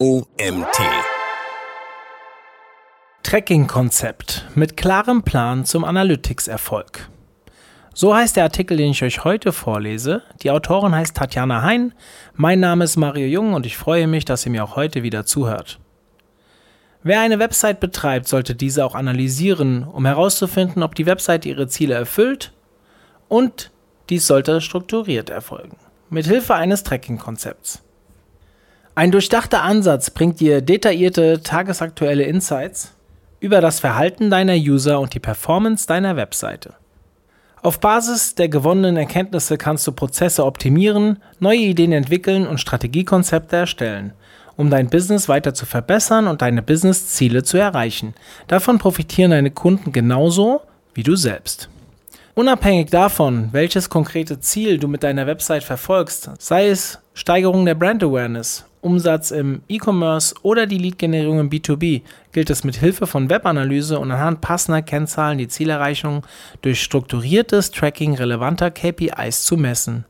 OMT. Tracking-Konzept mit klarem Plan zum Analytics-Erfolg. So heißt der Artikel, den ich euch heute vorlese. Die Autorin heißt Tatjana Hein. Mein Name ist Mario Jung und ich freue mich, dass ihr mir auch heute wieder zuhört. Wer eine Website betreibt, sollte diese auch analysieren, um herauszufinden, ob die Website ihre Ziele erfüllt und dies sollte strukturiert erfolgen. Mit Hilfe eines Tracking-Konzepts. Ein durchdachter Ansatz bringt dir detaillierte, tagesaktuelle Insights über das Verhalten deiner User und die Performance deiner Webseite. Auf Basis der gewonnenen Erkenntnisse kannst du Prozesse optimieren, neue Ideen entwickeln und Strategiekonzepte erstellen, um dein Business weiter zu verbessern und deine Businessziele zu erreichen. Davon profitieren deine Kunden genauso wie du selbst. Unabhängig davon, welches konkrete Ziel du mit deiner Website verfolgst, sei es Steigerung der Brand Awareness, Umsatz im E-Commerce oder die Lead-Generierung im B2B gilt es mit Hilfe von Webanalyse und anhand passender Kennzahlen die Zielerreichung durch strukturiertes Tracking relevanter KPIs zu messen.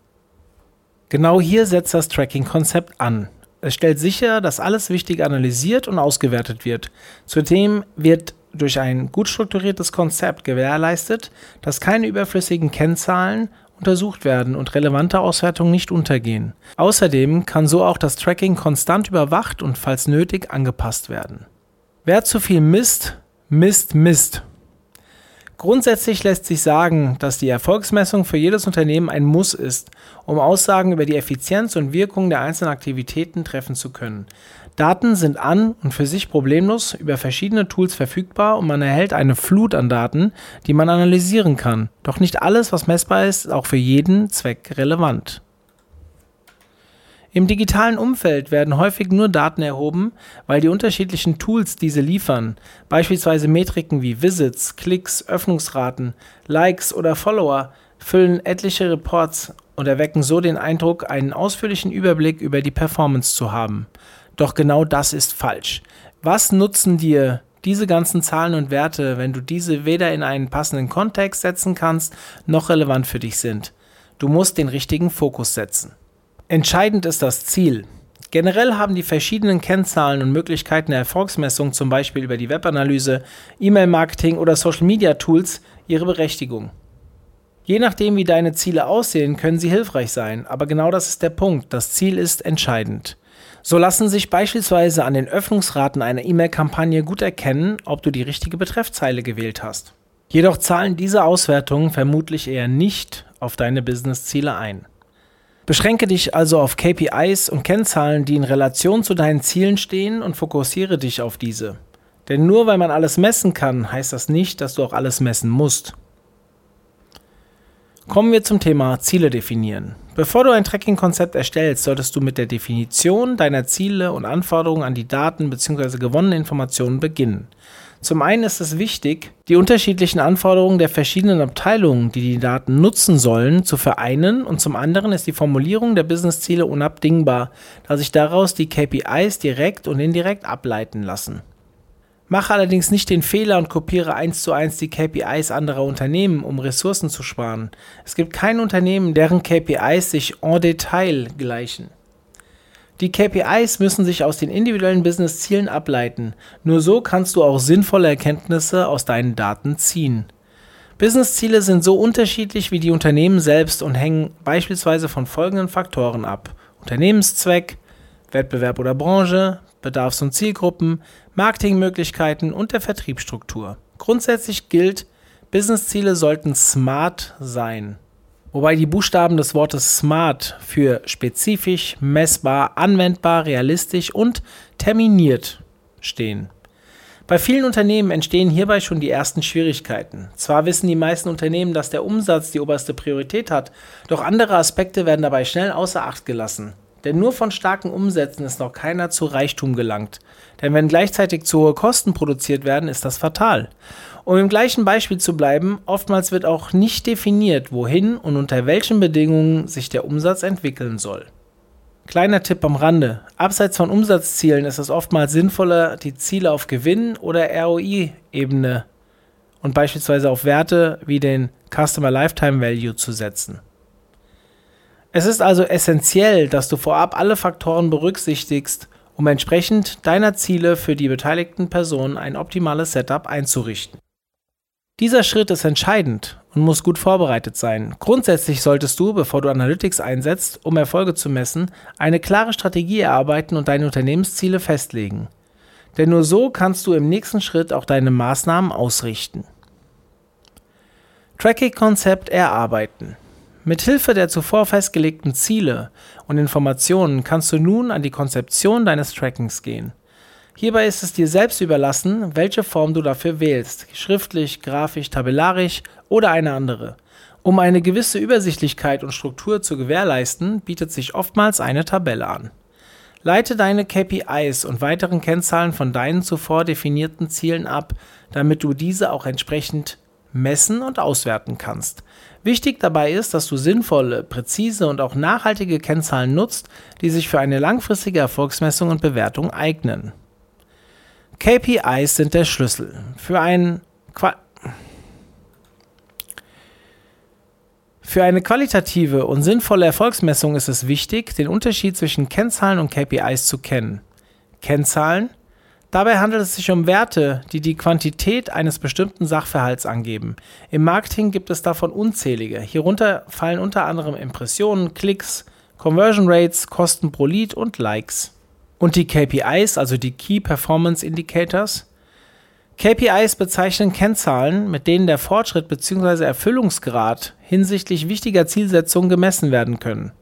Genau hier setzt das Tracking-Konzept an. Es stellt sicher, dass alles Wichtige analysiert und ausgewertet wird. Zudem wird durch ein gut strukturiertes Konzept gewährleistet, dass keine überflüssigen Kennzahlen untersucht werden und relevante Auswertungen nicht untergehen. Außerdem kann so auch das Tracking konstant überwacht und falls nötig angepasst werden. Wer zu viel misst, misst Mist. Grundsätzlich lässt sich sagen, dass die Erfolgsmessung für jedes Unternehmen ein Muss ist, um Aussagen über die Effizienz und Wirkung der einzelnen Aktivitäten treffen zu können. Daten sind an und für sich problemlos über verschiedene Tools verfügbar und man erhält eine Flut an Daten, die man analysieren kann. Doch nicht alles, was messbar ist, ist auch für jeden Zweck relevant. Im digitalen Umfeld werden häufig nur Daten erhoben, weil die unterschiedlichen Tools diese liefern, beispielsweise Metriken wie Visits, Klicks, Öffnungsraten, Likes oder Follower, füllen etliche Reports und erwecken so den Eindruck, einen ausführlichen Überblick über die Performance zu haben. Doch genau das ist falsch. Was nutzen dir diese ganzen Zahlen und Werte, wenn du diese weder in einen passenden Kontext setzen kannst, noch relevant für dich sind? Du musst den richtigen Fokus setzen. Entscheidend ist das Ziel. Generell haben die verschiedenen Kennzahlen und Möglichkeiten der Erfolgsmessung, zum Beispiel über die Webanalyse, E-Mail-Marketing oder Social-Media-Tools, ihre Berechtigung. Je nachdem, wie deine Ziele aussehen, können sie hilfreich sein, aber genau das ist der Punkt. Das Ziel ist entscheidend. So lassen sich beispielsweise an den Öffnungsraten einer E-Mail-Kampagne gut erkennen, ob du die richtige Betreffzeile gewählt hast. Jedoch zahlen diese Auswertungen vermutlich eher nicht auf deine Business-Ziele ein. Beschränke dich also auf KPIs und Kennzahlen, die in Relation zu deinen Zielen stehen und fokussiere dich auf diese. Denn nur weil man alles messen kann, heißt das nicht, dass du auch alles messen musst. Kommen wir zum Thema Ziele definieren. Bevor du ein Tracking-Konzept erstellst, solltest du mit der Definition deiner Ziele und Anforderungen an die Daten bzw. gewonnenen Informationen beginnen. Zum einen ist es wichtig, die unterschiedlichen Anforderungen der verschiedenen Abteilungen, die die Daten nutzen sollen, zu vereinen und zum anderen ist die Formulierung der Businessziele unabdingbar, da sich daraus die KPIs direkt und indirekt ableiten lassen. Mache allerdings nicht den Fehler und kopiere eins zu eins die KPIs anderer Unternehmen, um Ressourcen zu sparen. Es gibt kein Unternehmen, deren KPIs sich en Detail gleichen. Die KPIs müssen sich aus den individuellen Business-Zielen ableiten. Nur so kannst du auch sinnvolle Erkenntnisse aus deinen Daten ziehen. Business-Ziele sind so unterschiedlich wie die Unternehmen selbst und hängen beispielsweise von folgenden Faktoren ab. Unternehmenszweck, Wettbewerb oder Branche, Bedarfs- und Zielgruppen, Marketingmöglichkeiten und der Vertriebsstruktur. Grundsätzlich gilt, Business-Ziele sollten smart sein wobei die Buchstaben des Wortes smart für spezifisch, messbar, anwendbar, realistisch und terminiert stehen. Bei vielen Unternehmen entstehen hierbei schon die ersten Schwierigkeiten. Zwar wissen die meisten Unternehmen, dass der Umsatz die oberste Priorität hat, doch andere Aspekte werden dabei schnell außer Acht gelassen. Denn nur von starken Umsätzen ist noch keiner zu Reichtum gelangt. Denn wenn gleichzeitig zu hohe Kosten produziert werden, ist das fatal. Um im gleichen Beispiel zu bleiben, oftmals wird auch nicht definiert, wohin und unter welchen Bedingungen sich der Umsatz entwickeln soll. Kleiner Tipp am Rande. Abseits von Umsatzzielen ist es oftmals sinnvoller, die Ziele auf Gewinn- oder ROI-Ebene und beispielsweise auf Werte wie den Customer Lifetime Value zu setzen. Es ist also essentiell, dass du vorab alle Faktoren berücksichtigst, um entsprechend deiner Ziele für die beteiligten Personen ein optimales Setup einzurichten. Dieser Schritt ist entscheidend und muss gut vorbereitet sein. Grundsätzlich solltest du, bevor du Analytics einsetzt, um Erfolge zu messen, eine klare Strategie erarbeiten und deine Unternehmensziele festlegen. Denn nur so kannst du im nächsten Schritt auch deine Maßnahmen ausrichten. Tracking-Konzept erarbeiten. Mithilfe der zuvor festgelegten Ziele und Informationen kannst du nun an die Konzeption deines Trackings gehen. Hierbei ist es dir selbst überlassen, welche Form du dafür wählst, schriftlich, grafisch, tabellarisch oder eine andere. Um eine gewisse Übersichtlichkeit und Struktur zu gewährleisten, bietet sich oftmals eine Tabelle an. Leite deine KPIs und weiteren Kennzahlen von deinen zuvor definierten Zielen ab, damit du diese auch entsprechend messen und auswerten kannst. Wichtig dabei ist, dass du sinnvolle, präzise und auch nachhaltige Kennzahlen nutzt, die sich für eine langfristige Erfolgsmessung und Bewertung eignen. KPIs sind der Schlüssel. Für, ein Für eine qualitative und sinnvolle Erfolgsmessung ist es wichtig, den Unterschied zwischen Kennzahlen und KPIs zu kennen. Kennzahlen Dabei handelt es sich um Werte, die die Quantität eines bestimmten Sachverhalts angeben. Im Marketing gibt es davon unzählige. Hierunter fallen unter anderem Impressionen, Klicks, Conversion Rates, Kosten pro Lead und Likes. Und die KPIs, also die Key Performance Indicators. KPIs bezeichnen Kennzahlen, mit denen der Fortschritt bzw. Erfüllungsgrad hinsichtlich wichtiger Zielsetzungen gemessen werden können.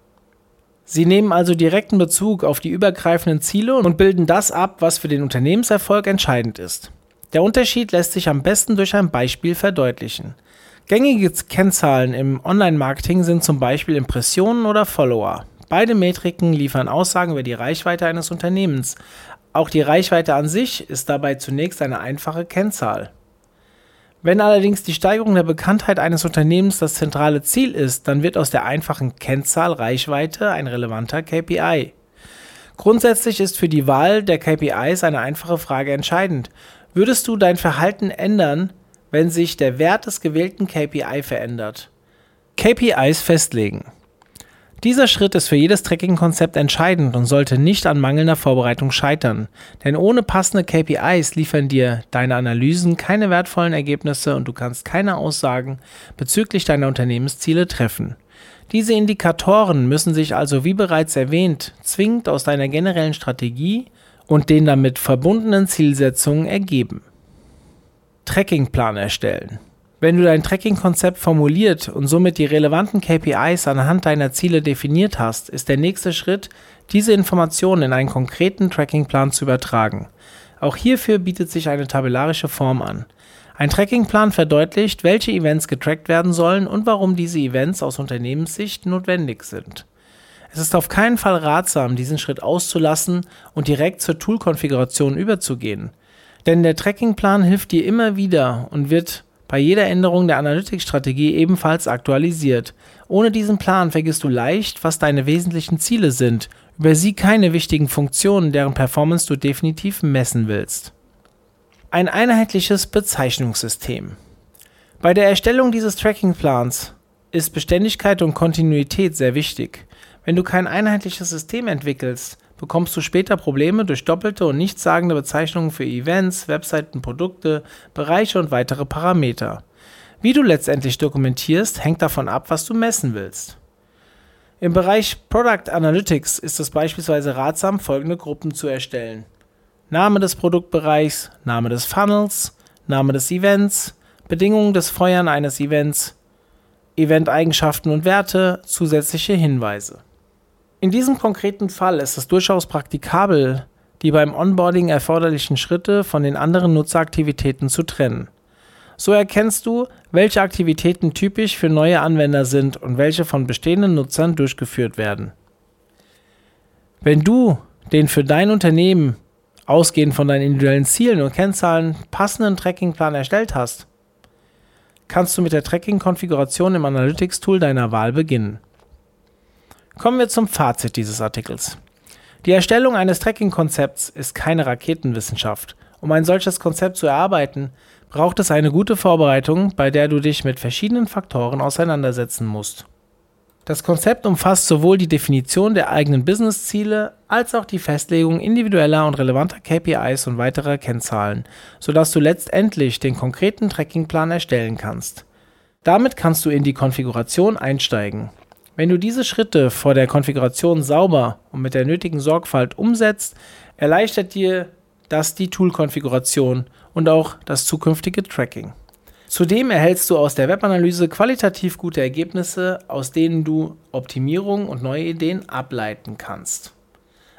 Sie nehmen also direkten Bezug auf die übergreifenden Ziele und bilden das ab, was für den Unternehmenserfolg entscheidend ist. Der Unterschied lässt sich am besten durch ein Beispiel verdeutlichen. Gängige Kennzahlen im Online-Marketing sind zum Beispiel Impressionen oder Follower. Beide Metriken liefern Aussagen über die Reichweite eines Unternehmens. Auch die Reichweite an sich ist dabei zunächst eine einfache Kennzahl. Wenn allerdings die Steigerung der Bekanntheit eines Unternehmens das zentrale Ziel ist, dann wird aus der einfachen Kennzahl Reichweite ein relevanter KPI. Grundsätzlich ist für die Wahl der KPIs eine einfache Frage entscheidend. Würdest du dein Verhalten ändern, wenn sich der Wert des gewählten KPI verändert? KPIs festlegen. Dieser Schritt ist für jedes Tracking-Konzept entscheidend und sollte nicht an mangelnder Vorbereitung scheitern, denn ohne passende KPIs liefern dir deine Analysen keine wertvollen Ergebnisse und du kannst keine Aussagen bezüglich deiner Unternehmensziele treffen. Diese Indikatoren müssen sich also, wie bereits erwähnt, zwingend aus deiner generellen Strategie und den damit verbundenen Zielsetzungen ergeben. Trackingplan erstellen. Wenn du dein Tracking-Konzept formuliert und somit die relevanten KPIs anhand deiner Ziele definiert hast, ist der nächste Schritt, diese Informationen in einen konkreten Trackingplan zu übertragen. Auch hierfür bietet sich eine tabellarische Form an. Ein Trackingplan verdeutlicht, welche Events getrackt werden sollen und warum diese Events aus Unternehmenssicht notwendig sind. Es ist auf keinen Fall ratsam, diesen Schritt auszulassen und direkt zur Tool-Konfiguration überzugehen. Denn der Trackingplan hilft dir immer wieder und wird bei jeder Änderung der Analytics-Strategie ebenfalls aktualisiert. Ohne diesen Plan vergisst du leicht, was deine wesentlichen Ziele sind, über sie keine wichtigen Funktionen, deren Performance du definitiv messen willst. Ein einheitliches Bezeichnungssystem. Bei der Erstellung dieses Tracking-Plans ist Beständigkeit und Kontinuität sehr wichtig. Wenn du kein einheitliches System entwickelst, bekommst du später Probleme durch doppelte und nichtssagende Bezeichnungen für Events, Webseiten, Produkte, Bereiche und weitere Parameter. Wie du letztendlich dokumentierst, hängt davon ab, was du messen willst. Im Bereich Product Analytics ist es beispielsweise ratsam, folgende Gruppen zu erstellen. Name des Produktbereichs, Name des Funnels, Name des Events, Bedingungen des Feuern eines Events, Eventeigenschaften und Werte, zusätzliche Hinweise. In diesem konkreten Fall ist es durchaus praktikabel, die beim Onboarding erforderlichen Schritte von den anderen Nutzeraktivitäten zu trennen. So erkennst du, welche Aktivitäten typisch für neue Anwender sind und welche von bestehenden Nutzern durchgeführt werden. Wenn du den für dein Unternehmen ausgehend von deinen individuellen Zielen und Kennzahlen passenden Trackingplan erstellt hast, kannst du mit der Tracking-Konfiguration im Analytics-Tool deiner Wahl beginnen. Kommen wir zum Fazit dieses Artikels. Die Erstellung eines Tracking-Konzepts ist keine Raketenwissenschaft. Um ein solches Konzept zu erarbeiten, braucht es eine gute Vorbereitung, bei der du dich mit verschiedenen Faktoren auseinandersetzen musst. Das Konzept umfasst sowohl die Definition der eigenen Businessziele als auch die Festlegung individueller und relevanter KPIs und weiterer Kennzahlen, sodass du letztendlich den konkreten Trackingplan erstellen kannst. Damit kannst du in die Konfiguration einsteigen. Wenn du diese Schritte vor der Konfiguration sauber und mit der nötigen Sorgfalt umsetzt, erleichtert dir das die Tool-Konfiguration und auch das zukünftige Tracking. Zudem erhältst du aus der Webanalyse qualitativ gute Ergebnisse, aus denen du Optimierungen und neue Ideen ableiten kannst.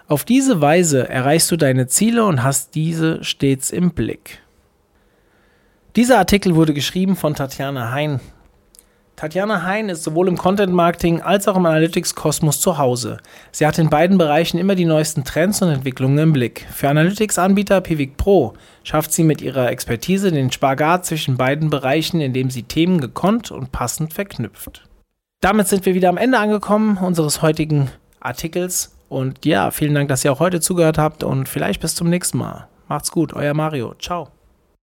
Auf diese Weise erreichst du deine Ziele und hast diese stets im Blick. Dieser Artikel wurde geschrieben von Tatjana Hein. Tatjana Hein ist sowohl im Content Marketing als auch im Analytics Kosmos zu Hause. Sie hat in beiden Bereichen immer die neuesten Trends und Entwicklungen im Blick. Für Analytics-Anbieter Pivik Pro schafft sie mit ihrer Expertise den Spagat zwischen beiden Bereichen, indem sie Themen gekonnt und passend verknüpft. Damit sind wir wieder am Ende angekommen unseres heutigen Artikels. Und ja, vielen Dank, dass ihr auch heute zugehört habt und vielleicht bis zum nächsten Mal. Macht's gut, euer Mario. Ciao.